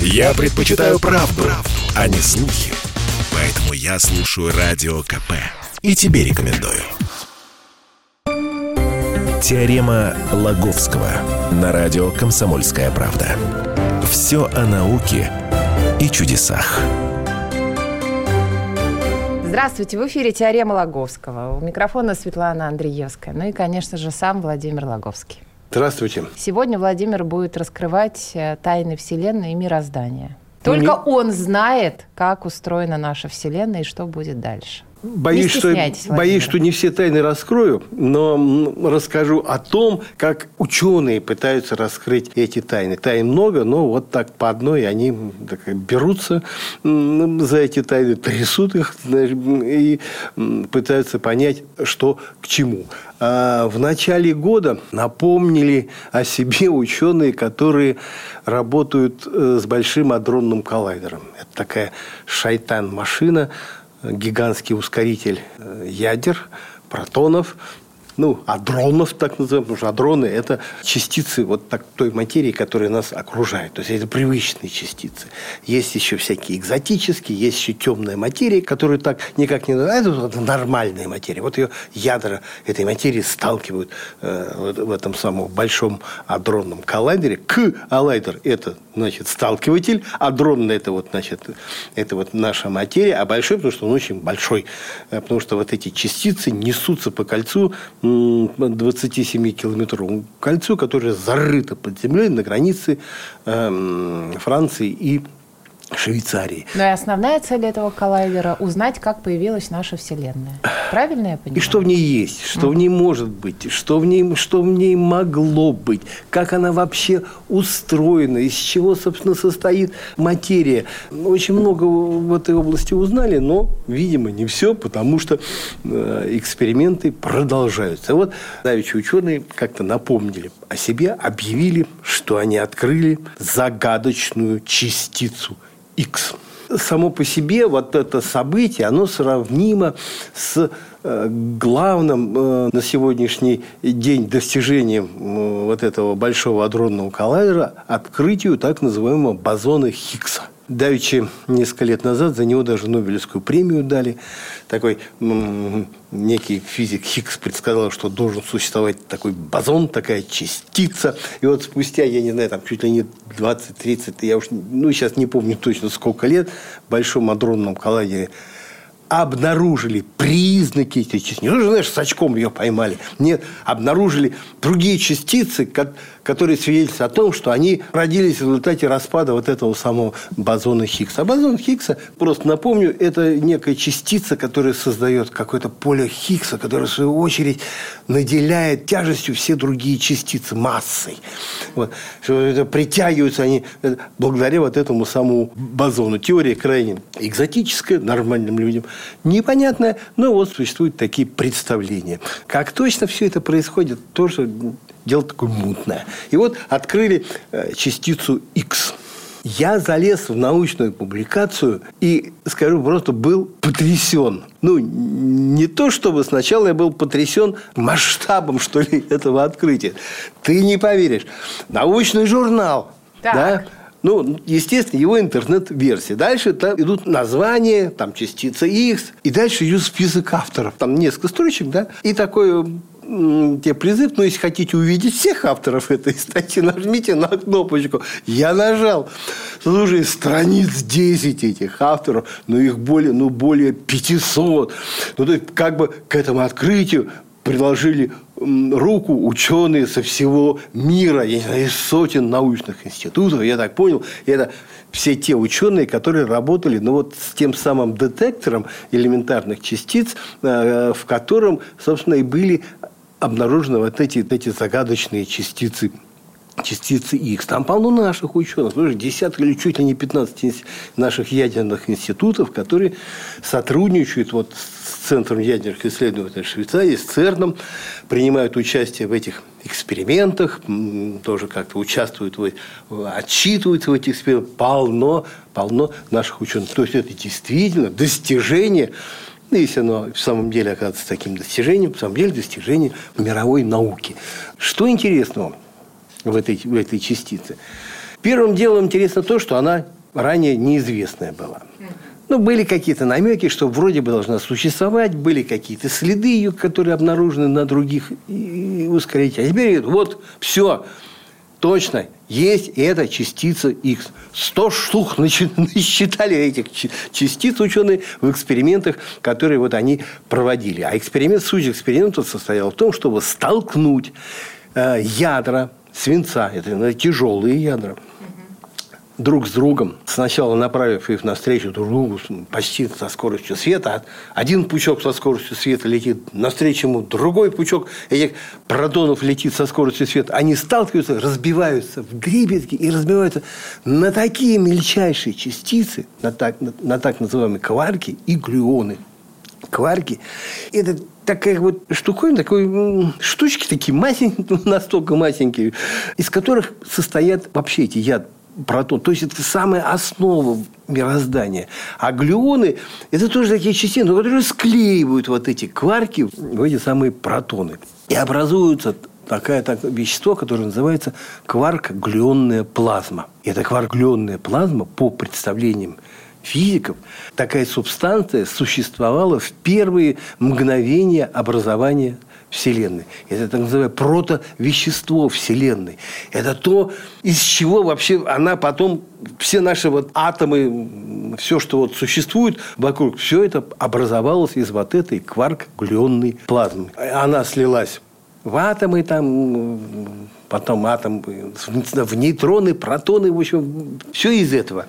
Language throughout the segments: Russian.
Я предпочитаю правду, правду, а не слухи. Поэтому я слушаю Радио КП. И тебе рекомендую. Теорема Лаговского на радио «Комсомольская правда». Все о науке и чудесах. Здравствуйте, в эфире «Теорема Лаговского». У микрофона Светлана Андреевская. Ну и, конечно же, сам Владимир Лаговский. Здравствуйте. Сегодня Владимир будет раскрывать э, тайны Вселенной и мироздания. Только он знает, как устроена наша Вселенная и что будет дальше. Боюсь, что, боюсь, что не все тайны раскрою, но расскажу о том, как ученые пытаются раскрыть эти тайны. Тайн много, но вот так по одной они так, берутся за эти тайны, трясут их и пытаются понять, что к чему. А в начале года напомнили о себе ученые, которые работают э, с большим адронным коллайдером. Это такая шайтан-машина, гигантский ускоритель э, ядер, протонов, ну, адронов, так называемых, потому что адроны – это частицы вот так, той материи, которая нас окружает. То есть, это привычные частицы. Есть еще всякие экзотические, есть еще темная материя, которую так никак не называют. Это вот нормальная материя. Вот ее ядра этой материи сталкивают э, в этом самом большом адронном коллайдере. К аллайдер – это, значит, сталкиватель. Адрон – это вот, значит, это вот наша материя. А большой, потому что он очень большой. Э, потому что вот эти частицы несутся по кольцу 27-километровому кольцу, которое зарыто под землей на границе э, Франции и Швейцарии. Но и основная цель этого коллайдера – узнать, как появилась наша Вселенная. Правильно я понимаю? И что в ней есть, что mm. в ней может быть, что в ней, что в ней могло быть, как она вообще устроена, из чего, собственно, состоит материя. Очень много в этой области узнали, но, видимо, не все, потому что э, эксперименты продолжаются. Вот давеча ученые как-то напомнили о себе, объявили, что они открыли загадочную частицу – X. Само по себе вот это событие, оно сравнимо с э, главным э, на сегодняшний день достижением э, вот этого большого адронного коллайдера открытию так называемого бозона Хиггса – Давичи несколько лет назад за него даже Нобелевскую премию дали. Такой некий физик Хиггс предсказал, что должен существовать такой бозон, такая частица. И вот спустя, я не знаю, там чуть ли не 20-30, я уж ну, сейчас не помню точно сколько лет, в Большом адронном коллайдере обнаружили признаки этих частиц. Не ну, знаешь, с очком ее поймали. Нет, обнаружили другие частицы, которые свидетельствуют о том, что они родились в результате распада вот этого самого бозона Хиггса. А бозон Хиггса, просто напомню, это некая частица, которая создает какое-то поле Хиггса, которое, в свою очередь, наделяет тяжестью все другие частицы, массой. Вот. Это притягиваются они э, благодаря вот этому самому бозону. Теория крайне экзотическая нормальным людям, непонятная, но вот существуют такие представления. Как точно все это происходит, тоже дело такое мутное. И вот открыли э, частицу X. Я залез в научную публикацию и, скажу, просто был потрясен. Ну, не то, чтобы сначала я был потрясен масштабом, что ли, этого открытия. Ты не поверишь. Научный журнал. Так. Да, ну, естественно, его интернет-версия. Дальше там идут названия, там частица X, и дальше идет список авторов. Там несколько строчек, да, и такой тебе призыв, но если хотите увидеть всех авторов этой статьи, нажмите на кнопочку. Я нажал. Слушай, страниц 10 этих авторов, но их более, ну, более 500. Ну, то есть, как бы к этому открытию приложили руку ученые со всего мира, я не знаю, из сотен научных институтов, я так понял, это все те ученые, которые работали ну, вот с тем самым детектором элементарных частиц, э, в котором, собственно, и были обнаружены вот эти, эти загадочные частицы частицы X. Там полно наших ученых. Слушай, десятки или чуть ли не 15 наших ядерных институтов, которые сотрудничают вот с Центром ядерных исследований Швейцарии, с ЦЕРНом, принимают участие в этих экспериментах, тоже как-то участвуют, отчитываются в этих экспериментах. Полно, полно наших ученых. То есть, это действительно достижение ну, если оно в самом деле оказывается таким достижением, в самом деле достижение мировой науки. Что интересного в этой, в этой частице? Первым делом интересно то, что она ранее неизвестная была. Ну, были какие-то намеки, что вроде бы должна существовать, были какие-то следы ее, которые обнаружены на других ускорителях. А теперь вот все, точно, есть эта частица X. Сто штук насчитали этих частиц ученые в экспериментах, которые вот они проводили. А эксперимент, суть эксперимента состоял в том, чтобы столкнуть э, ядра свинца, это тяжелые ядра, друг с другом, сначала направив их навстречу друг другу почти со скоростью света. Один пучок со скоростью света летит навстречу ему, другой пучок этих протонов летит со скоростью света. Они сталкиваются, разбиваются в дребезги и разбиваются на такие мельчайшие частицы, на так, на, на так называемые кварки и глюоны. Кварки – это такая вот штуковина, такой штучки такие масенькие, настолько масенькие, из которых состоят вообще эти яд протон. То есть, это самая основа мироздания. А глюоны – это тоже такие частицы, которые склеивают вот эти кварки в эти самые протоны. И образуются такое так, вещество, которое называется кварк-глюонная плазма. И эта кварк-глюонная плазма, по представлениям физиков, такая субстанция существовала в первые мгновения образования Вселенной. Это так называемое протовещество Вселенной. Это то, из чего вообще она потом, все наши вот атомы, все, что вот существует вокруг, все это образовалось из вот этой кварк-глюонной плазмы. Она слилась в атомы, там, потом атом, в нейтроны, протоны, в общем, все из этого.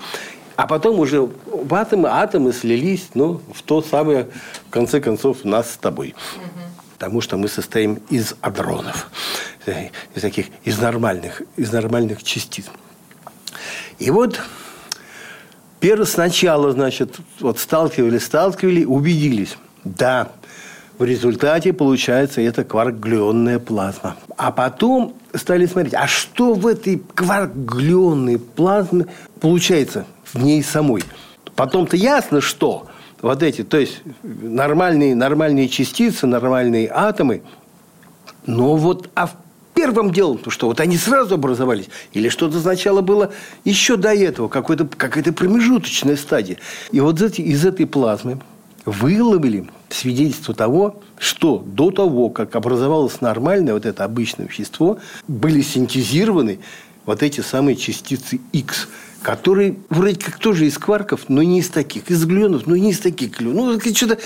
А потом уже в атомы, атомы слились ну, в то самое, в конце концов, нас с тобой. Потому что мы состоим из адронов, из таких, из нормальных, из нормальных частиц. И вот первое сначала, значит, вот сталкивали, сталкивали, убедились. Да, в результате получается эта кварк-глюонная плазма. А потом стали смотреть, а что в этой кварк-глюонной плазме получается в ней самой. Потом-то ясно, что вот эти, то есть нормальные, нормальные частицы, нормальные атомы, но вот а в первом делом, то что вот они сразу образовались, или что-то сначала было еще до этого, какой-то, какая-то промежуточная стадия. И вот из этой плазмы выловили свидетельство того, что до того, как образовалось нормальное вот это обычное вещество, были синтезированы вот эти самые частицы X – который вроде как тоже из кварков, но не из таких, из глюонов, но не из таких глюонов. Ну, что-то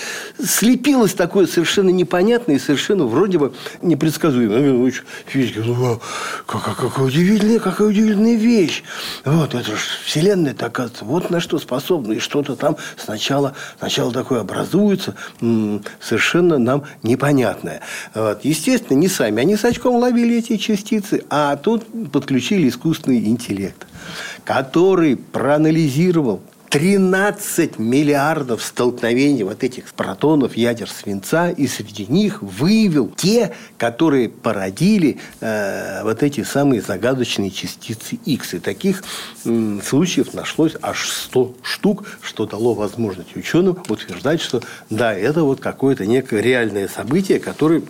слепилось такое совершенно непонятное и совершенно вроде бы непредсказуемое. Ну, физики, ну, какая, какая удивительная, какая удивительная вещь. Вот, это же Вселенная, так вот на что способна. И что-то там сначала, сначала такое образуется, совершенно нам непонятное. Вот. Естественно, не сами. Они с очком ловили эти частицы, а тут подключили искусственный интеллект который проанализировал 13 миллиардов столкновений вот этих протонов ядер свинца, и среди них выявил те, которые породили э, вот эти самые загадочные частицы X. И таких э, случаев нашлось аж 100 штук, что дало возможность ученым утверждать, что да, это вот какое-то некое реальное событие, которое,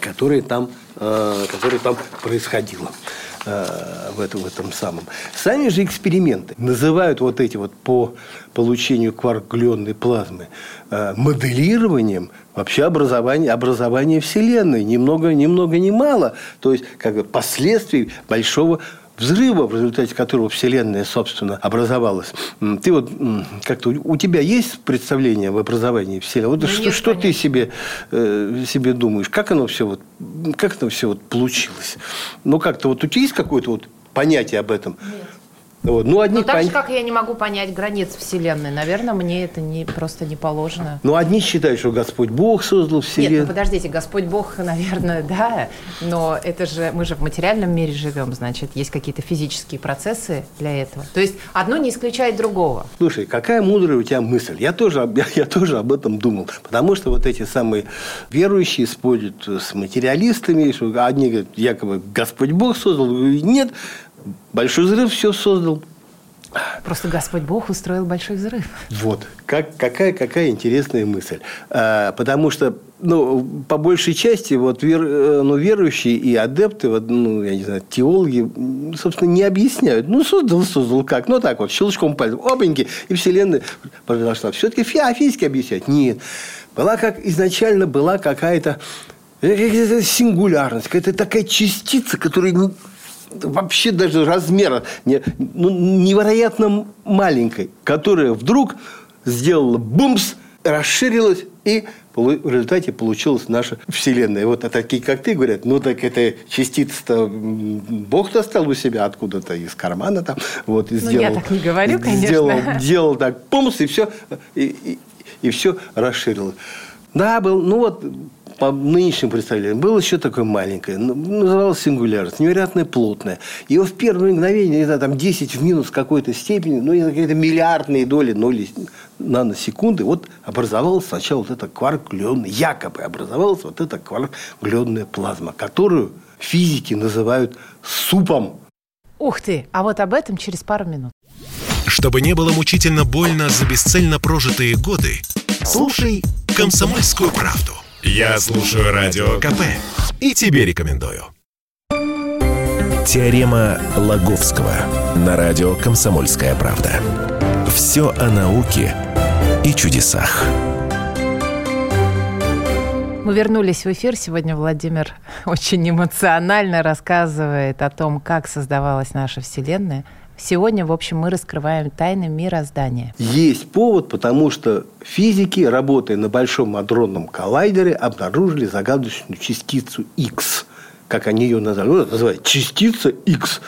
которое, там, э, которое там происходило. Э, в этом, в этом самом. Сами же эксперименты называют вот эти вот по получению кварк-глюонной плазмы э, моделированием вообще образования, образования Вселенной. Ни много, ни много, ни мало. То есть, как бы последствий большого взрыва, в результате которого Вселенная, собственно, образовалась. Ты вот как-то у тебя есть представление об образовании Вселенной? Вот ну, что, что ты себе, э, себе думаешь? Как оно все вот, как оно все вот получилось? Ну, как-то вот у тебя есть какое-то вот понятие об этом? Нет. Вот. Ну, одни Но так пон... же, как я не могу понять границ Вселенной, наверное, мне это не, просто не положено. Ну, одни считают, что Господь Бог создал Вселенную. Нет, ну, подождите, Господь Бог, наверное, да, но это же, мы же в материальном мире живем, значит, есть какие-то физические процессы для этого. То есть, одно не исключает другого. Слушай, какая мудрая у тебя мысль. Я тоже, я, я тоже об этом думал. Потому что вот эти самые верующие спорят с материалистами, что одни говорят, якобы Господь Бог создал, нет, Большой взрыв все создал. Просто Господь Бог устроил большой взрыв. Вот. Как, какая, какая интересная мысль. А, потому что, ну, по большей части, вот, вер, э, ну, верующие и адепты, вот, ну, я не знаю, теологи, собственно, не объясняют. Ну, создал, создал как? Ну, так вот, щелчком пальцем, опаньки, и Вселенная произошла. Все-таки физики объяснять? Нет. Была как, изначально была какая-то э, сингулярность, какая-то такая частица, которая вообще даже размера не, ну, невероятно маленькой, которая вдруг сделала бумс, расширилась и в результате получилась наша Вселенная. Вот а такие, как ты, говорят, ну так это частица-то Бог достал у себя откуда-то из кармана там. Вот, и ну, сделал, я так не говорю, конечно. Сделал, делал так, пумс, и все, и, и, и все расширилось. Да, был, ну вот по нынешним представлениям, было еще такое маленькое, называлось сингулярность, невероятно плотное. Его в первое мгновение, не знаю, там 10 в минус какой-то степени, ну, какие-то миллиардные доли, ноли наносекунды, вот образовалась сначала вот эта кварк-глюонная, якобы образовалась вот эта кварк-глюонная плазма, которую физики называют супом. Ух ты! А вот об этом через пару минут. Чтобы не было мучительно больно за бесцельно прожитые годы, слушай «Комсомольскую правду». Я слушаю Радио КП и тебе рекомендую. Теорема Лаговского на радио «Комсомольская правда». Все о науке и чудесах. Мы вернулись в эфир. Сегодня Владимир очень эмоционально рассказывает о том, как создавалась наша Вселенная – Сегодня, в общем, мы раскрываем тайны мироздания. Есть повод, потому что физики, работая на Большом адронном коллайдере, обнаружили загадочную частицу X, как они ее назвали. Ну, называют частица X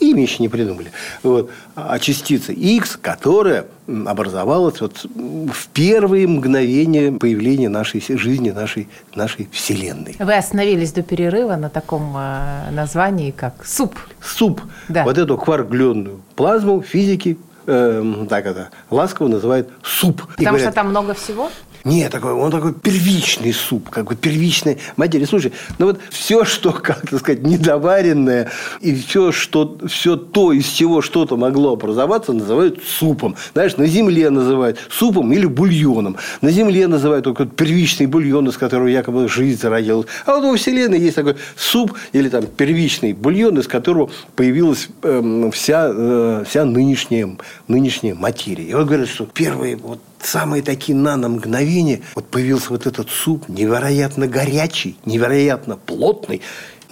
имя еще не придумали. Вот. А частица X, которая образовалась вот в первые мгновения появления нашей жизни, нашей, нашей Вселенной. Вы остановились до перерыва на таком э, названии, как суп. Суп. Да. Вот эту кваргленную плазму физики э, так это ласково называют суп. Потому говорят, что там много всего? Нет, такой, он такой первичный суп, как бы первичная материя. Слушай, ну вот все, что, как сказать, недоваренное, и все, что, все то, из чего что-то могло образоваться, называют супом. Знаешь, на земле называют супом или бульоном. На земле называют только первичный бульон, из которого якобы жизнь зародилась. А вот во Вселенной есть такой суп или там первичный бульон, из которого появилась э, вся, э, вся нынешняя, нынешняя материя. И вот говорят, что первые вот самые такие наномгновения, вот появился вот этот суп, невероятно горячий, невероятно плотный,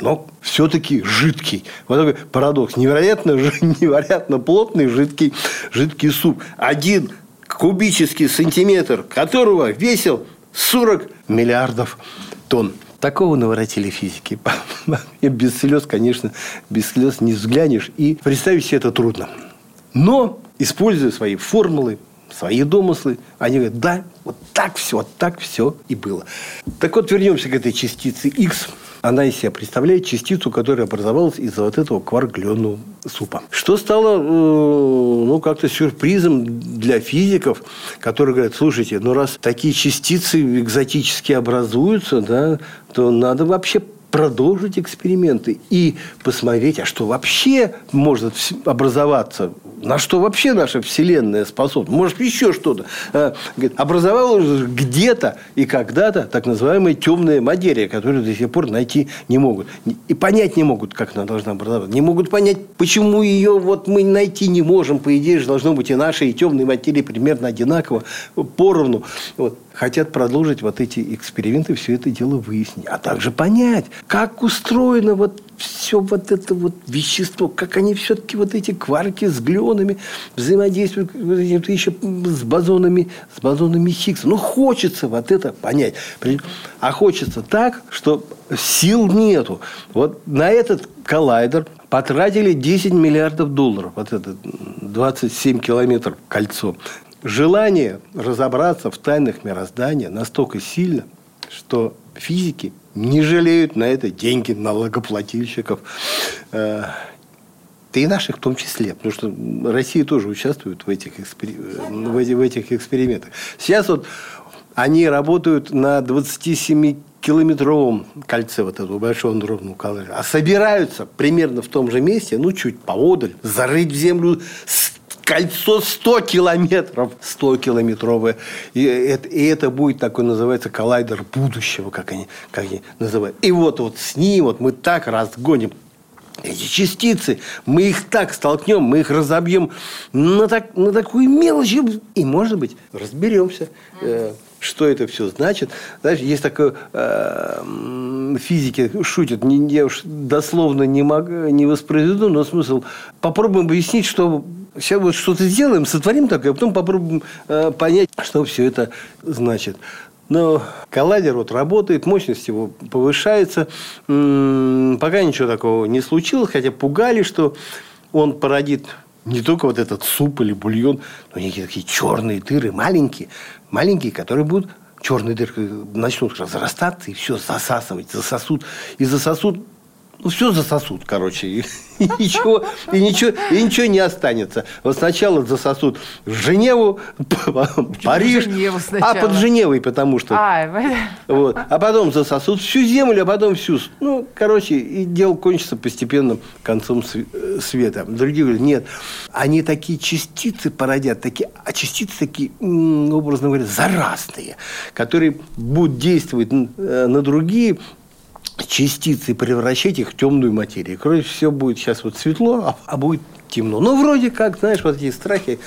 но все-таки жидкий. Вот такой парадокс. Невероятно, невероятно плотный жидкий, жидкий суп. Один кубический сантиметр которого весил 40 миллиардов тонн. Такого наворотили физики. Без слез, конечно, без слез не взглянешь. И представить себе это трудно. Но, используя свои формулы, свои домыслы. Они говорят, да, вот так все, вот так все и было. Так вот, вернемся к этой частице X. Она из себя представляет частицу, которая образовалась из-за вот этого кваргленного супа. Что стало, э, ну, как-то сюрпризом для физиков, которые говорят, слушайте, ну, раз такие частицы экзотически образуются, да, то надо вообще продолжить эксперименты и посмотреть, а что вообще может образоваться, на что вообще наша Вселенная способна. Может, еще что-то. А, образовалась где-то и когда-то так называемая темная материя, которую до сих пор найти не могут. И понять не могут, как она должна образоваться. Не могут понять, почему ее вот мы найти не можем. По идее же должно быть и наша, и темной материи примерно одинаково, поровну. Вот хотят продолжить вот эти эксперименты, все это дело выяснить. А также понять, как устроено вот все вот это вот вещество, как они все-таки вот эти кварки с глионами взаимодействуют еще с бозонами, с бозонами Хиггса. Ну, хочется вот это понять. А хочется так, что сил нету. Вот на этот коллайдер потратили 10 миллиардов долларов. Вот это 27 километров кольцо желание разобраться в тайнах мироздания настолько сильно, что физики не жалеют на это деньги налогоплательщиков. Э, да и наших в том числе, потому что Россия тоже участвует в этих, в этих, в этих экспериментах. Сейчас вот они работают на 27 километровом кольце вот этого большого андронного коллайдера, а собираются примерно в том же месте, ну, чуть поодаль, зарыть в землю кольцо 100 километров, 100 километровое. И это, и это будет такой, называется, коллайдер будущего, как они, как они называют. И вот, вот с ним вот мы так разгоним эти частицы, мы их так столкнем, мы их разобьем на, так, на такую мелочь, и, может быть, разберемся, э, что это все значит. Знаешь, есть такое, э, физики шутят, не, я уж дословно не, мог, не воспроизведу, но смысл, попробуем объяснить, что сейчас вот что-то сделаем, сотворим такое, а потом попробуем э, понять, что все это значит. Но коллайдер вот работает, мощность его повышается. Пока ничего такого не случилось, хотя пугали, что он породит не только вот этот суп или бульон, но некие такие черные дыры, маленькие, маленькие, которые будут черные дырки начнут разрастаться и все засасывать, засосут. И засосут ну, все засосут, короче, и, и, ничего, и, ничего, и ничего не останется. Вот сначала засосут в Женеву, Париж, Женеву а под Женевой, потому что... А, вот, а потом засосут всю землю, а потом всю... Ну, короче, и дело кончится постепенным концом света. Другие говорят, нет, они такие частицы породят, такие, а частицы такие, образно говоря, заразные, которые будут действовать э, на другие частицы превращать их в темную материю. Короче, все будет сейчас вот светло, а, а будет темно. Но вроде как, знаешь, вот эти страхи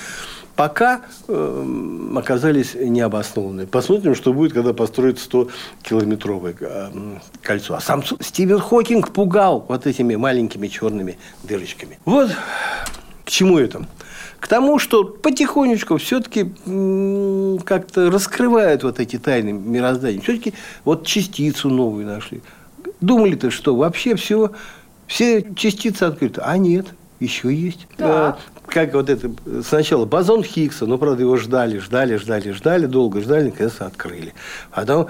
пока э, оказались необоснованными. Посмотрим, что будет, когда построят 100-километровое э, кольцо. А сам Стивен Хокинг пугал вот этими маленькими черными дырочками. Вот к чему это? К тому, что потихонечку все-таки как-то раскрывают вот эти тайны мироздания. Все-таки вот частицу новую нашли. Думали-то, что вообще все, все частицы открыты. А нет, еще есть. Да. Как вот это, сначала бозон Хиггса, но, правда, его ждали, ждали, ждали, ждали, долго ждали, наконец открыли. Потом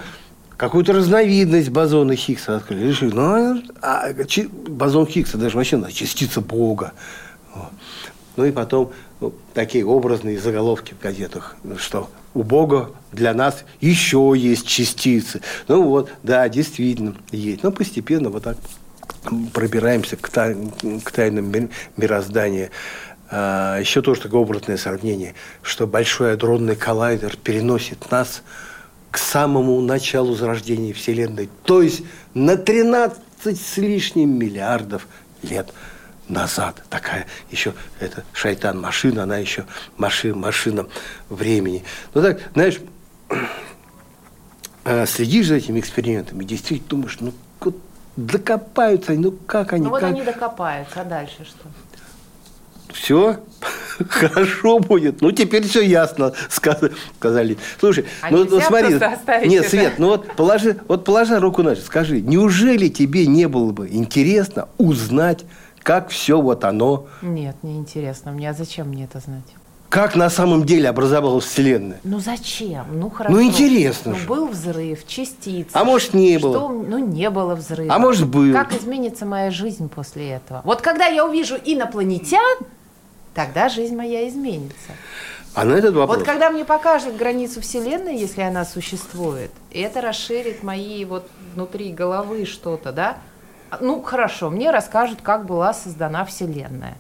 какую-то разновидность бозона Хиггса открыли. Решили, ну, а, бозон Хиггса даже вообще частица Бога. Ну и потом ну, такие образные заголовки в газетах, что у Бога для нас еще есть частицы. Ну вот, да, действительно есть. Но постепенно вот так пробираемся к, тай, к тайнам мироздания. А, еще тоже такое образное сравнение, что большой адронный коллайдер переносит нас к самому началу зарождения Вселенной, то есть на 13 с лишним миллиардов лет назад. Такая еще, это шайтан-машина, она еще машина, машина времени. Ну так, знаешь, а, следишь за этими экспериментами, действительно думаешь, ну, вот докопаются они, ну как они? Ну вот как... они докопаются, а дальше что? Все хорошо будет. Ну, теперь все ясно, сказали. Слушай, а ну вот смотри, нет, Свет, ну вот положи, вот положи руку на скажи, неужели тебе не было бы интересно узнать, как все вот оно? Нет, не интересно. Мне, а зачем мне это знать? Как на самом деле образовалась Вселенная? Ну зачем? Ну хорошо. Ну интересно. Ну, же. был взрыв, частицы. А может не что, было? Ну не было взрыва. А может был? Как изменится моя жизнь после этого? Вот когда я увижу инопланетян, тогда жизнь моя изменится. А на этот вопрос? Вот когда мне покажут границу Вселенной, если она существует, это расширит мои вот внутри головы что-то, да? Ну, хорошо, мне расскажут, как была создана Вселенная.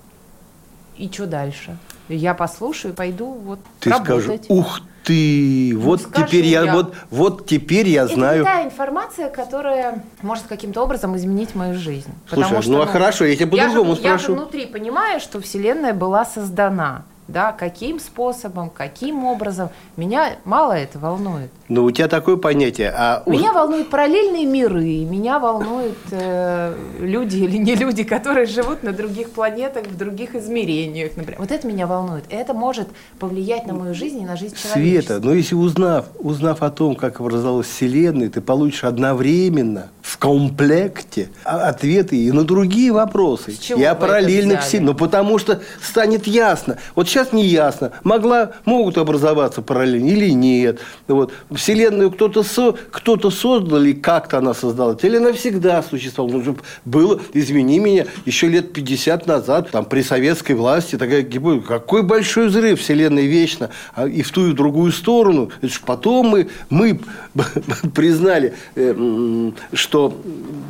И что дальше? Я послушаю и пойду вот Ты работать. скажешь, ух ты, ну, вот теперь я, я, вот, вот теперь я знаю. Это та информация, которая может каким-то образом изменить мою жизнь. Слушай, Потому что, ну, а хорошо, я тебя по-другому я спрошу. Я внутри понимаю, что Вселенная была создана да, каким способом, каким образом. Меня мало это волнует. Ну, у тебя такое понятие. А... Меня волнуют параллельные миры, меня волнуют э, люди или не люди, которые живут на других планетах, в других измерениях, например. Вот это меня волнует. Это может повлиять на мою жизнь и на жизнь человека. Света, но если узнав, узнав о том, как образовалась Вселенная, ты получишь одновременно в комплекте ответы и на другие вопросы. С чего и о параллельных Вселенных. Ну, потому что станет ясно. Вот сейчас не ясно, могла, могут образоваться параллельно или нет. Вот. Вселенную кто-то со, кто создал или как-то она создалась, или навсегда существовала. Ну, было, извини меня, еще лет 50 назад, там, при советской власти, такая гипотеза, какой большой взрыв, Вселенная вечна, а, и в ту и в другую сторону. Это потом мы, мы признали, э, что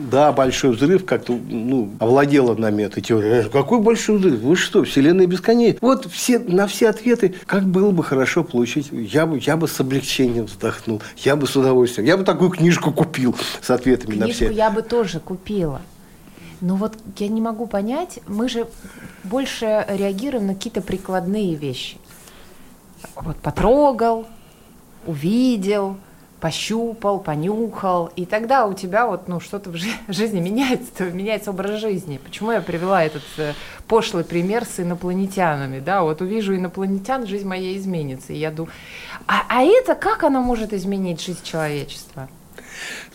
да, большой взрыв как-то ну, овладела нами эта теория. Э, какой большой взрыв? Вы что, Вселенная бесконечна? Вот все, на все ответы, как было бы хорошо получить, я бы, я бы с облегчением вздохнул, я бы с удовольствием, я бы такую книжку купил с ответами книжку на все. я бы тоже купила. Но вот я не могу понять, мы же больше реагируем на какие-то прикладные вещи. Вот потрогал, увидел, пощупал, понюхал, и тогда у тебя вот ну что-то в жизни меняется, меняется образ жизни. Почему я привела этот э, пошлый пример с инопланетянами, да? Вот увижу инопланетян, жизнь моя изменится, и я думаю, а, а это как оно может изменить жизнь человечества?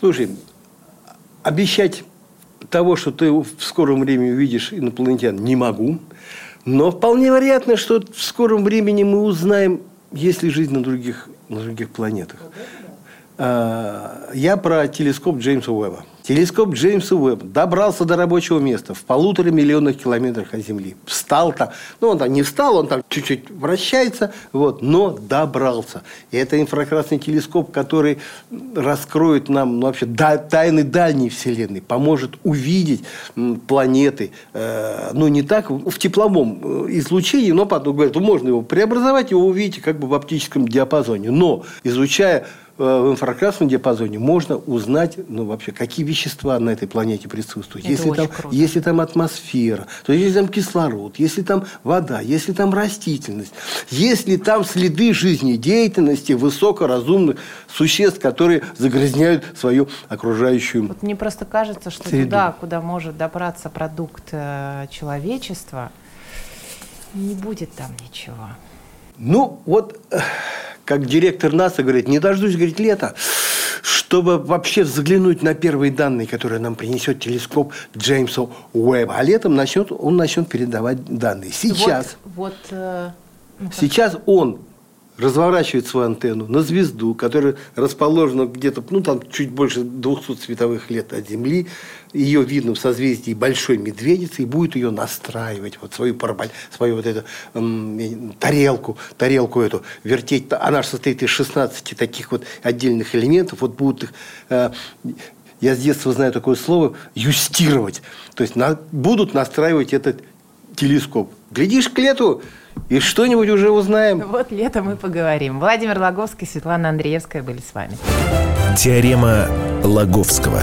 Слушай, обещать того, что ты в скором времени увидишь инопланетян, не могу. Но вполне вероятно, что в скором времени мы узнаем, есть ли жизнь на других, на других планетах. А, я про телескоп Джеймса Уэбба. Телескоп Джеймса Уэбба добрался до рабочего места в полутора миллионах километрах от Земли. Встал там. Ну, он там не встал, он там чуть-чуть вращается, вот, но добрался. И это инфракрасный телескоп, который раскроет нам ну, вообще тайны дальней Вселенной, поможет увидеть планеты. Э, ну, не так, в тепловом э, излучении, но потом говорят, можно его преобразовать, его увидите как бы в оптическом диапазоне. Но, изучая Э, в инфракрасном диапазоне можно узнать, ну, вообще, какие вещества на этой планете присутствуют. Это если, там, круто. если там атмосфера, то есть, если там кислород, если там вода, если там растительность, если там следы жизнедеятельности высокоразумных существ, которые загрязняют свою окружающую Вот мне просто кажется, что среду. туда, куда может добраться продукт э, человечества, не будет там ничего. Ну, вот как директор НАСА говорит, не дождусь, говорит, лета, чтобы вообще взглянуть на первые данные, которые нам принесет телескоп Джеймса Уэбба. А летом начнет, он начнет передавать данные. Сейчас, вот, вот, э, ну, сейчас он разворачивает свою антенну на звезду, которая расположена где-то, ну, там чуть больше 200 световых лет от Земли. Ее видно в созвездии Большой Медведицы, и будет ее настраивать, вот свою, параболь, свою вот эту тарелку, тарелку эту вертеть. Она же состоит из 16 таких вот отдельных элементов. Вот будут их э, я с детства знаю такое слово, юстировать. То есть на, будут настраивать этот телескоп. Глядишь к лету, и что-нибудь уже узнаем. Вот летом мы поговорим. Владимир Логовский, Светлана Андреевская были с вами. Теорема Лаговского.